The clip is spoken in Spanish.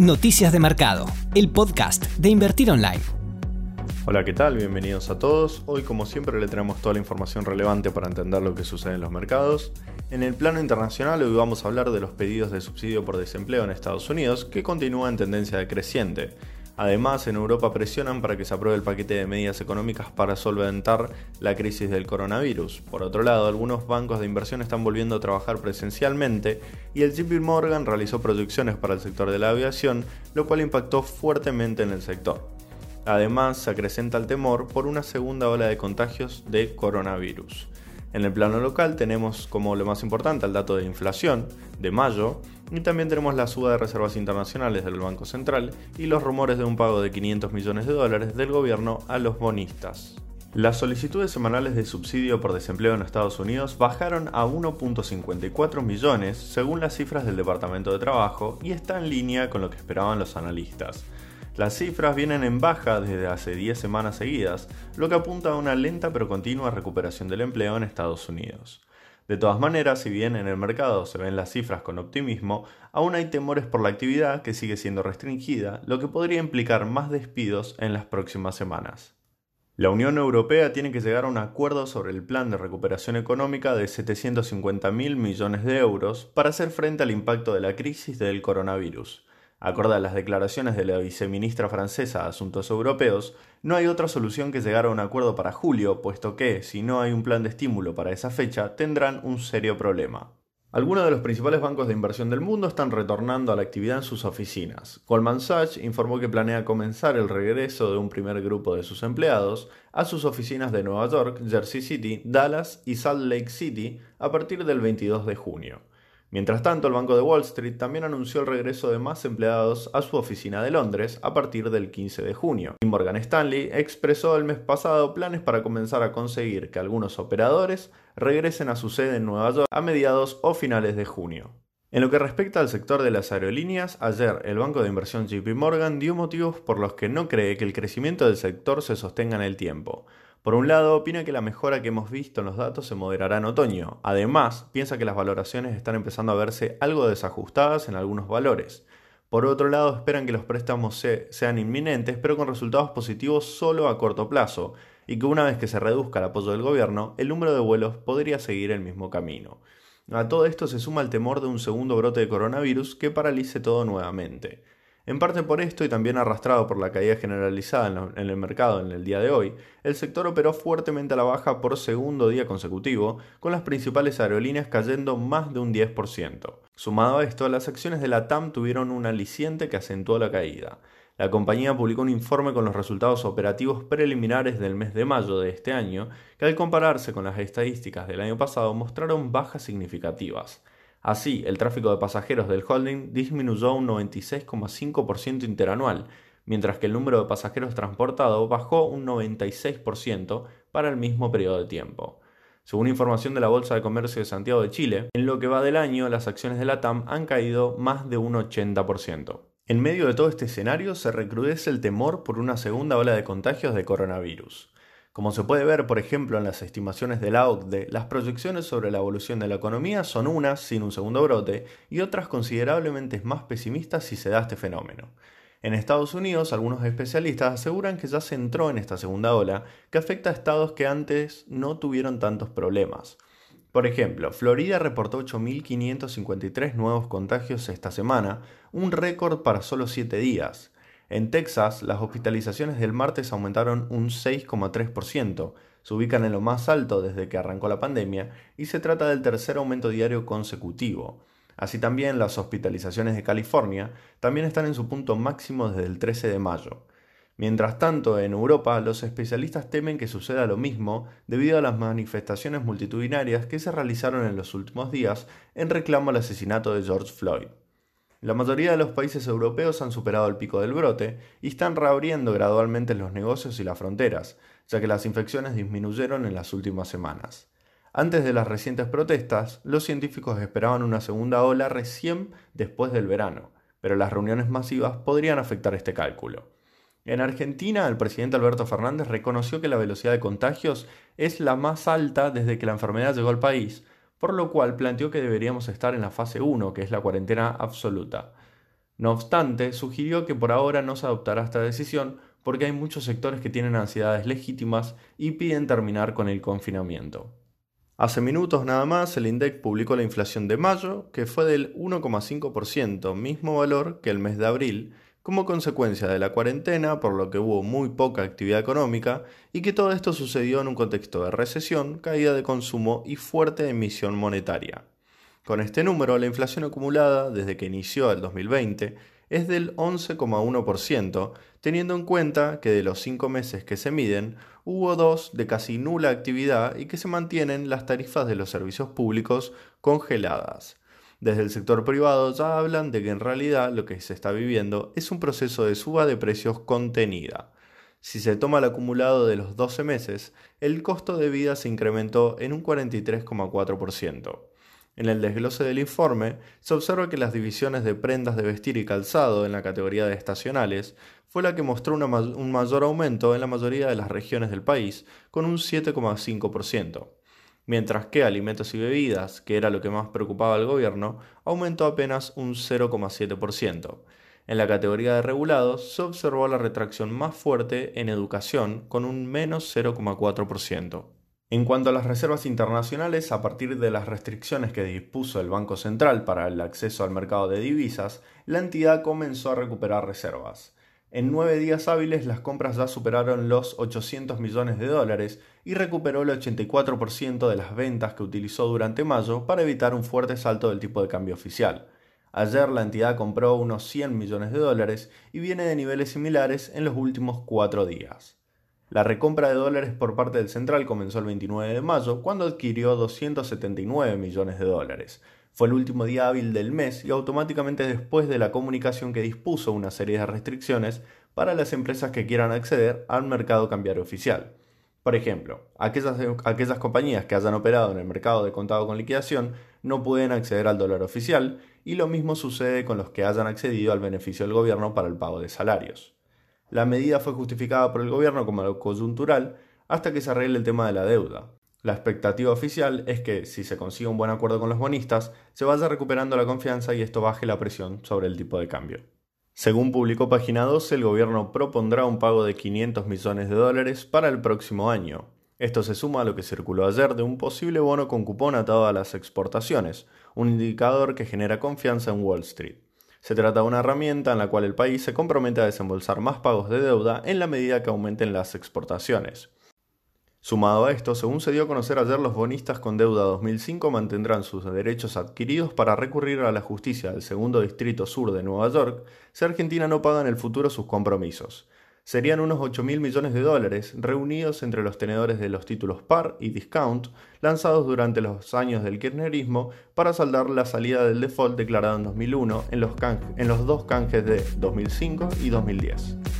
Noticias de Mercado, el podcast de Invertir Online. Hola, ¿qué tal? Bienvenidos a todos. Hoy, como siempre, le traemos toda la información relevante para entender lo que sucede en los mercados. En el plano internacional, hoy vamos a hablar de los pedidos de subsidio por desempleo en Estados Unidos, que continúa en tendencia decreciente. Además, en Europa presionan para que se apruebe el paquete de medidas económicas para solventar la crisis del coronavirus. Por otro lado, algunos bancos de inversión están volviendo a trabajar presencialmente y el JP Morgan realizó proyecciones para el sector de la aviación, lo cual impactó fuertemente en el sector. Además, se acrecenta el temor por una segunda ola de contagios de coronavirus. En el plano local tenemos como lo más importante el dato de inflación de mayo y también tenemos la suba de reservas internacionales del Banco Central y los rumores de un pago de 500 millones de dólares del gobierno a los bonistas. Las solicitudes semanales de subsidio por desempleo en Estados Unidos bajaron a 1.54 millones según las cifras del Departamento de Trabajo y está en línea con lo que esperaban los analistas. Las cifras vienen en baja desde hace 10 semanas seguidas, lo que apunta a una lenta pero continua recuperación del empleo en Estados Unidos. De todas maneras, si bien en el mercado se ven las cifras con optimismo, aún hay temores por la actividad que sigue siendo restringida, lo que podría implicar más despidos en las próximas semanas. La Unión Europea tiene que llegar a un acuerdo sobre el plan de recuperación económica de 750.000 millones de euros para hacer frente al impacto de la crisis del coronavirus. Acorde a las declaraciones de la viceministra francesa de Asuntos Europeos, no hay otra solución que llegar a un acuerdo para julio, puesto que, si no hay un plan de estímulo para esa fecha, tendrán un serio problema. Algunos de los principales bancos de inversión del mundo están retornando a la actividad en sus oficinas. Goldman Sachs informó que planea comenzar el regreso de un primer grupo de sus empleados a sus oficinas de Nueva York, Jersey City, Dallas y Salt Lake City a partir del 22 de junio. Mientras tanto, el Banco de Wall Street también anunció el regreso de más empleados a su oficina de Londres a partir del 15 de junio. Y Morgan Stanley expresó el mes pasado planes para comenzar a conseguir que algunos operadores regresen a su sede en Nueva York a mediados o finales de junio. En lo que respecta al sector de las aerolíneas, ayer el banco de inversión JP Morgan dio motivos por los que no cree que el crecimiento del sector se sostenga en el tiempo. Por un lado, opina que la mejora que hemos visto en los datos se moderará en otoño. Además, piensa que las valoraciones están empezando a verse algo desajustadas en algunos valores. Por otro lado, esperan que los préstamos sean inminentes, pero con resultados positivos solo a corto plazo, y que una vez que se reduzca el apoyo del gobierno, el número de vuelos podría seguir el mismo camino. A todo esto se suma el temor de un segundo brote de coronavirus que paralice todo nuevamente. En parte por esto y también arrastrado por la caída generalizada en el mercado en el día de hoy, el sector operó fuertemente a la baja por segundo día consecutivo, con las principales aerolíneas cayendo más de un 10%. Sumado a esto, las acciones de la TAM tuvieron un aliciente que acentuó la caída. La compañía publicó un informe con los resultados operativos preliminares del mes de mayo de este año, que al compararse con las estadísticas del año pasado mostraron bajas significativas. Así, el tráfico de pasajeros del holding disminuyó un 96,5% interanual, mientras que el número de pasajeros transportados bajó un 96% para el mismo periodo de tiempo. Según información de la Bolsa de Comercio de Santiago de Chile, en lo que va del año las acciones de la TAM han caído más de un 80%. En medio de todo este escenario se recrudece el temor por una segunda ola de contagios de coronavirus. Como se puede ver, por ejemplo, en las estimaciones de la OCDE, las proyecciones sobre la evolución de la economía son unas sin un segundo brote y otras considerablemente más pesimistas si se da este fenómeno. En Estados Unidos, algunos especialistas aseguran que ya se entró en esta segunda ola, que afecta a estados que antes no tuvieron tantos problemas. Por ejemplo, Florida reportó 8.553 nuevos contagios esta semana, un récord para solo 7 días. En Texas, las hospitalizaciones del martes aumentaron un 6,3%, se ubican en lo más alto desde que arrancó la pandemia y se trata del tercer aumento diario consecutivo. Así también las hospitalizaciones de California también están en su punto máximo desde el 13 de mayo. Mientras tanto, en Europa, los especialistas temen que suceda lo mismo debido a las manifestaciones multitudinarias que se realizaron en los últimos días en reclamo al asesinato de George Floyd. La mayoría de los países europeos han superado el pico del brote y están reabriendo gradualmente los negocios y las fronteras, ya que las infecciones disminuyeron en las últimas semanas. Antes de las recientes protestas, los científicos esperaban una segunda ola recién después del verano, pero las reuniones masivas podrían afectar este cálculo. En Argentina, el presidente Alberto Fernández reconoció que la velocidad de contagios es la más alta desde que la enfermedad llegó al país, por lo cual planteó que deberíamos estar en la fase 1, que es la cuarentena absoluta. No obstante, sugirió que por ahora no se adoptará esta decisión porque hay muchos sectores que tienen ansiedades legítimas y piden terminar con el confinamiento. Hace minutos nada más, el INDEC publicó la inflación de mayo, que fue del 1,5%, mismo valor que el mes de abril, como consecuencia de la cuarentena, por lo que hubo muy poca actividad económica, y que todo esto sucedió en un contexto de recesión, caída de consumo y fuerte emisión monetaria. Con este número, la inflación acumulada desde que inició el 2020 es del 11,1%, teniendo en cuenta que de los cinco meses que se miden, hubo dos de casi nula actividad y que se mantienen las tarifas de los servicios públicos congeladas. Desde el sector privado ya hablan de que en realidad lo que se está viviendo es un proceso de suba de precios contenida. Si se toma el acumulado de los 12 meses, el costo de vida se incrementó en un 43,4%. En el desglose del informe se observa que las divisiones de prendas de vestir y calzado en la categoría de estacionales fue la que mostró un mayor aumento en la mayoría de las regiones del país, con un 7,5%, mientras que alimentos y bebidas, que era lo que más preocupaba al gobierno, aumentó apenas un 0,7%. En la categoría de regulados se observó la retracción más fuerte en educación, con un menos 0,4%. En cuanto a las reservas internacionales, a partir de las restricciones que dispuso el Banco Central para el acceso al mercado de divisas, la entidad comenzó a recuperar reservas. En nueve días hábiles las compras ya superaron los 800 millones de dólares y recuperó el 84% de las ventas que utilizó durante mayo para evitar un fuerte salto del tipo de cambio oficial. Ayer la entidad compró unos 100 millones de dólares y viene de niveles similares en los últimos cuatro días. La recompra de dólares por parte del central comenzó el 29 de mayo, cuando adquirió 279 millones de dólares. Fue el último día hábil del mes y automáticamente después de la comunicación que dispuso una serie de restricciones para las empresas que quieran acceder al mercado cambiario oficial. Por ejemplo, aquellas, compañías que hayan operado en el mercado de contado con liquidación no pueden acceder al dólar oficial y lo mismo sucede con los que hayan accedido al beneficio del gobierno para el pago de salarios. La medida fue justificada por el gobierno como algo coyuntural hasta que se arregle el tema de la deuda. La expectativa oficial es que, si se consigue un buen acuerdo con los bonistas, se vaya recuperando la confianza y esto baje la presión sobre el tipo de cambio. Según publicó Página 12, el gobierno propondrá un pago de 500 millones de dólares para el próximo año. Esto se suma a lo que circuló ayer de un posible bono con cupón atado a las exportaciones, un indicador que genera confianza en Wall Street. Se trata de una herramienta en la cual el país se compromete a desembolsar más pagos de deuda en la medida que aumenten las exportaciones. Sumado a esto, según se dio a conocer ayer, los bonistas con deuda 2005 mantendrán sus derechos adquiridos para recurrir a la justicia del segundo distrito sur de Nueva York si Argentina no paga en el futuro sus compromisos serían unos 8 mil millones de dólares reunidos entre los tenedores de los títulos par y discount lanzados durante los años del kirchnerismo para saldar la salida del default declarado en 2001 en los, en los dos canjes de 2005 y 2010.